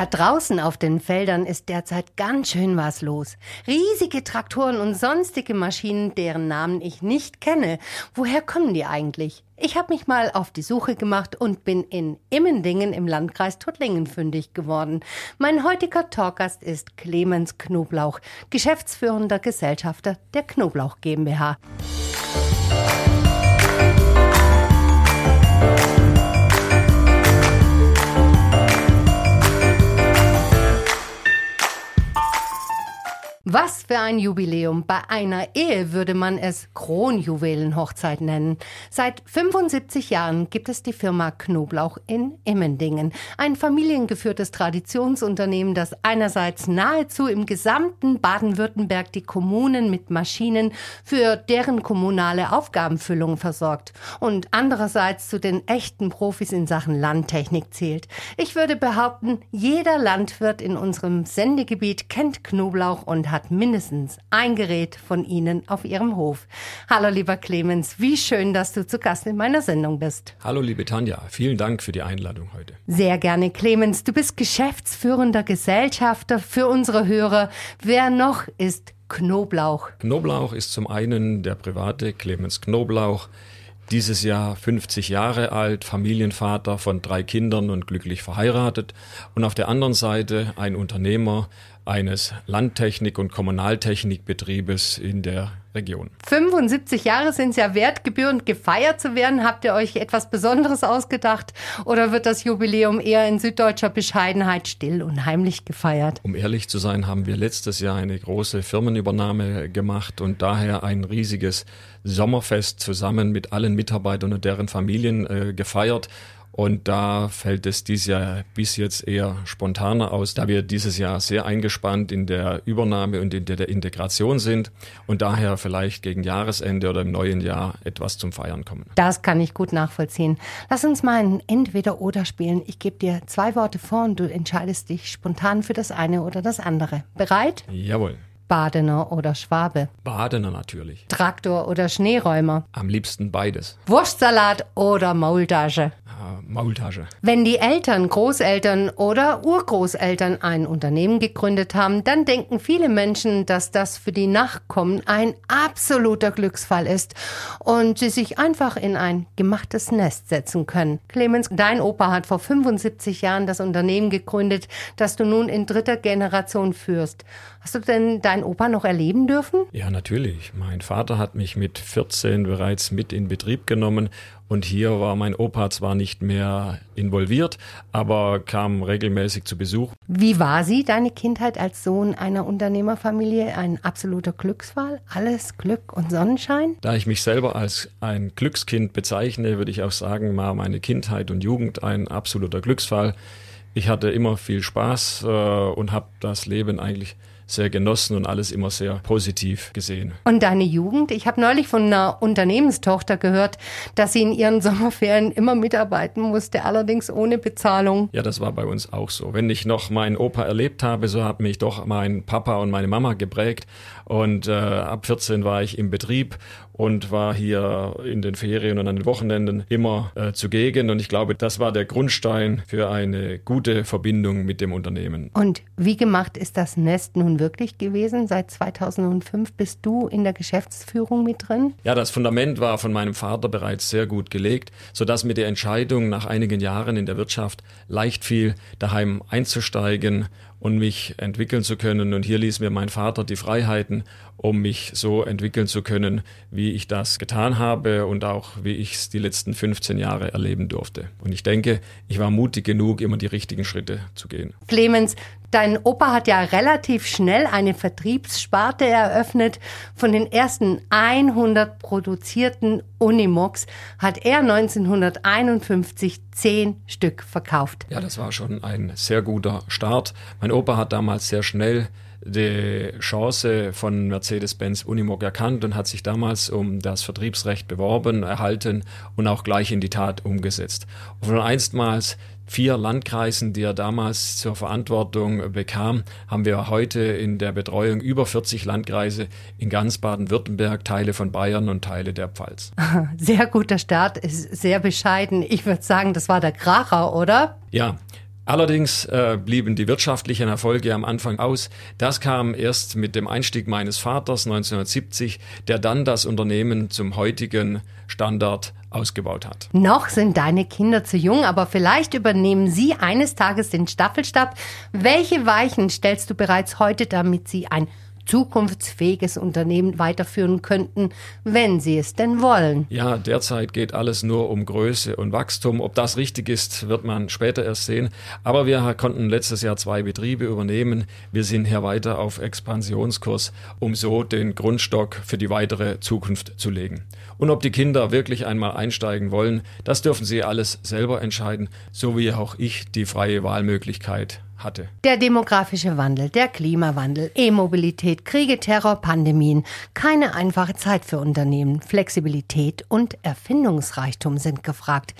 Da draußen auf den Feldern ist derzeit ganz schön was los. Riesige Traktoren und sonstige Maschinen, deren Namen ich nicht kenne. Woher kommen die eigentlich? Ich habe mich mal auf die Suche gemacht und bin in Immendingen im Landkreis Tuttlingen fündig geworden. Mein heutiger Talkgast ist Clemens Knoblauch, geschäftsführender Gesellschafter der Knoblauch GmbH. Was für ein Jubiläum. Bei einer Ehe würde man es Kronjuwelenhochzeit nennen. Seit 75 Jahren gibt es die Firma Knoblauch in Immendingen. Ein familiengeführtes Traditionsunternehmen, das einerseits nahezu im gesamten Baden-Württemberg die Kommunen mit Maschinen für deren kommunale Aufgabenfüllung versorgt und andererseits zu den echten Profis in Sachen Landtechnik zählt. Ich würde behaupten, jeder Landwirt in unserem Sendegebiet kennt Knoblauch und hat mindestens ein Gerät von Ihnen auf Ihrem Hof. Hallo lieber Clemens, wie schön, dass du zu Gast in meiner Sendung bist. Hallo liebe Tanja, vielen Dank für die Einladung heute. Sehr gerne, Clemens. Du bist geschäftsführender Gesellschafter für unsere Hörer. Wer noch ist Knoblauch? Knoblauch ist zum einen der private Clemens Knoblauch, dieses Jahr 50 Jahre alt, Familienvater von drei Kindern und glücklich verheiratet. Und auf der anderen Seite ein Unternehmer, eines Landtechnik- und Kommunaltechnikbetriebes in der Region. 75 Jahre sind es ja wert, gebührend gefeiert zu werden. Habt ihr euch etwas Besonderes ausgedacht oder wird das Jubiläum eher in süddeutscher Bescheidenheit still und heimlich gefeiert? Um ehrlich zu sein, haben wir letztes Jahr eine große Firmenübernahme gemacht und daher ein riesiges Sommerfest zusammen mit allen Mitarbeitern und deren Familien äh, gefeiert. Und da fällt es dieses Jahr bis jetzt eher spontaner aus, da wir dieses Jahr sehr eingespannt in der Übernahme und in der Integration sind und daher vielleicht gegen Jahresende oder im neuen Jahr etwas zum Feiern kommen. Das kann ich gut nachvollziehen. Lass uns mal ein Entweder-Oder spielen. Ich gebe dir zwei Worte vor und du entscheidest dich spontan für das eine oder das andere. Bereit? Jawohl. Badener oder Schwabe? Badener natürlich. Traktor oder Schneeräumer? Am liebsten beides. Wurstsalat oder Maultasche? Maultasche. Wenn die Eltern, Großeltern oder Urgroßeltern ein Unternehmen gegründet haben, dann denken viele Menschen, dass das für die Nachkommen ein absoluter Glücksfall ist und sie sich einfach in ein gemachtes Nest setzen können. Clemens, dein Opa hat vor 75 Jahren das Unternehmen gegründet, das du nun in dritter Generation führst. Hast du denn deinen Opa noch erleben dürfen? Ja, natürlich. Mein Vater hat mich mit 14 bereits mit in Betrieb genommen und hier war mein Opa zwar nicht mehr involviert, aber kam regelmäßig zu Besuch. Wie war sie, deine Kindheit als Sohn einer Unternehmerfamilie? Ein absoluter Glücksfall? Alles Glück und Sonnenschein? Da ich mich selber als ein Glückskind bezeichne, würde ich auch sagen, war meine Kindheit und Jugend ein absoluter Glücksfall. Ich hatte immer viel Spaß äh, und habe das Leben eigentlich sehr genossen und alles immer sehr positiv gesehen. Und deine Jugend? Ich habe neulich von einer Unternehmenstochter gehört, dass sie in ihren Sommerferien immer mitarbeiten musste, allerdings ohne Bezahlung. Ja, das war bei uns auch so. Wenn ich noch meinen Opa erlebt habe, so hat mich doch mein Papa und meine Mama geprägt. Und äh, ab 14 war ich im Betrieb und war hier in den Ferien und an den Wochenenden immer äh, zugegen. Und ich glaube, das war der Grundstein für eine gute Verbindung mit dem Unternehmen. Und wie gemacht ist das Nest nun wirklich gewesen? Seit 2005 bist du in der Geschäftsführung mit drin? Ja, das Fundament war von meinem Vater bereits sehr gut gelegt, sodass mir die Entscheidung nach einigen Jahren in der Wirtschaft leicht fiel, daheim einzusteigen und mich entwickeln zu können. Und hier ließ mir mein Vater die Freiheiten, um mich so entwickeln zu können, wie ich das getan habe und auch wie ich es die letzten 15 Jahre erleben durfte. Und ich denke, ich war mutig genug, immer die richtigen Schritte zu gehen. Clemens, dein Opa hat ja relativ schnell eine Vertriebssparte eröffnet. Von den ersten 100 produzierten Unimox hat er 1951 zehn Stück verkauft. Ja, das war schon ein sehr guter Start. Mein Opa hat damals sehr schnell die Chance von Mercedes-Benz Unimog erkannt und hat sich damals um das Vertriebsrecht beworben, erhalten und auch gleich in die Tat umgesetzt. Und von einstmals vier Landkreisen, die er damals zur Verantwortung bekam, haben wir heute in der Betreuung über 40 Landkreise in ganz Baden-Württemberg, Teile von Bayern und Teile der Pfalz. Sehr guter Start, ist sehr bescheiden. Ich würde sagen, das war der Kracher, oder? Ja, Allerdings äh, blieben die wirtschaftlichen Erfolge am Anfang aus. Das kam erst mit dem Einstieg meines Vaters 1970, der dann das Unternehmen zum heutigen Standard ausgebaut hat. Noch sind deine Kinder zu jung, aber vielleicht übernehmen sie eines Tages den Staffelstab. Welche Weichen stellst du bereits heute, damit sie ein zukunftsfähiges Unternehmen weiterführen könnten, wenn sie es denn wollen. Ja, derzeit geht alles nur um Größe und Wachstum. Ob das richtig ist, wird man später erst sehen. Aber wir konnten letztes Jahr zwei Betriebe übernehmen. Wir sind hier weiter auf Expansionskurs, um so den Grundstock für die weitere Zukunft zu legen. Und ob die Kinder wirklich einmal einsteigen wollen, das dürfen sie alles selber entscheiden, so wie auch ich die freie Wahlmöglichkeit hatte. Der demografische Wandel, der Klimawandel, E-Mobilität, Kriege, Terror, Pandemien. Keine einfache Zeit für Unternehmen. Flexibilität und Erfindungsreichtum sind gefragt.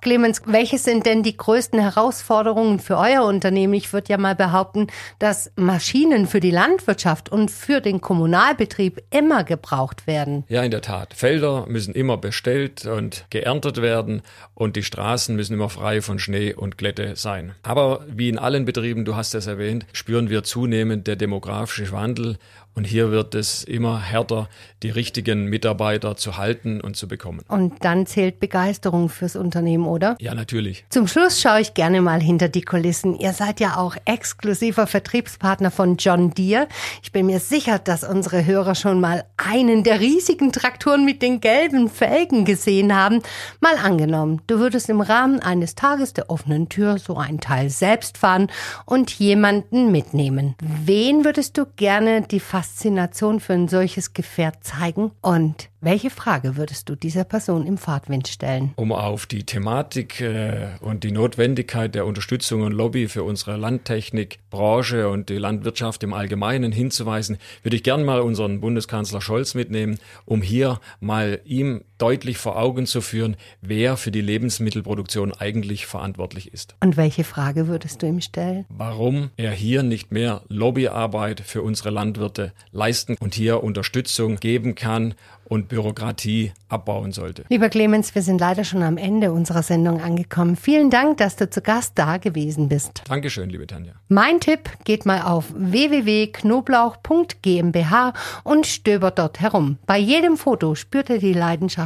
Clemens, welche sind denn die größten Herausforderungen für euer Unternehmen? Ich würde ja mal behaupten, dass Maschinen für die Landwirtschaft und für den Kommunalbetrieb immer gebraucht werden. Ja, in der Tat. Felder müssen immer bestellt und geerntet werden und die Straßen müssen immer frei von Schnee und Glätte sein. Aber wie in allen Betrieben, du hast es erwähnt, spüren wir zunehmend der demografische Wandel und hier wird es immer härter, die richtigen Mitarbeiter zu halten und zu bekommen. Und dann zählt Begeisterung fürs Unternehmen, oder? Ja, natürlich. Zum Schluss schaue ich gerne mal hinter die Kulissen. Ihr seid ja auch exklusiver Vertriebspartner von John Deere. Ich bin mir sicher, dass unsere Hörer schon mal einen der riesigen Traktoren mit den gelben Felgen gesehen haben. Mal angenommen, du würdest im Rahmen eines Tages der offenen Tür so einen Teil selbst fahren und jemanden mitnehmen. Wen würdest du gerne die Faszination für ein solches Gefährt zeigen? Und welche Frage würdest du dieser Person im Fahrtwind stellen? Um auf die Thematik äh, und die Notwendigkeit der Unterstützung und Lobby für unsere Landtechnikbranche und die Landwirtschaft im Allgemeinen hinzuweisen, würde ich gern mal unseren Bundeskanzler Scholz mitnehmen, um hier mal ihm deutlich vor Augen zu führen, wer für die Lebensmittelproduktion eigentlich verantwortlich ist. Und welche Frage würdest du ihm stellen? Warum er hier nicht mehr Lobbyarbeit für unsere Landwirte leisten und hier Unterstützung geben kann und Bürokratie abbauen sollte. Lieber Clemens, wir sind leider schon am Ende unserer Sendung angekommen. Vielen Dank, dass du zu Gast da gewesen bist. Dankeschön, liebe Tanja. Mein Tipp, geht mal auf www.knoblauch.gmbH und stöbert dort herum. Bei jedem Foto spürt ihr die Leidenschaft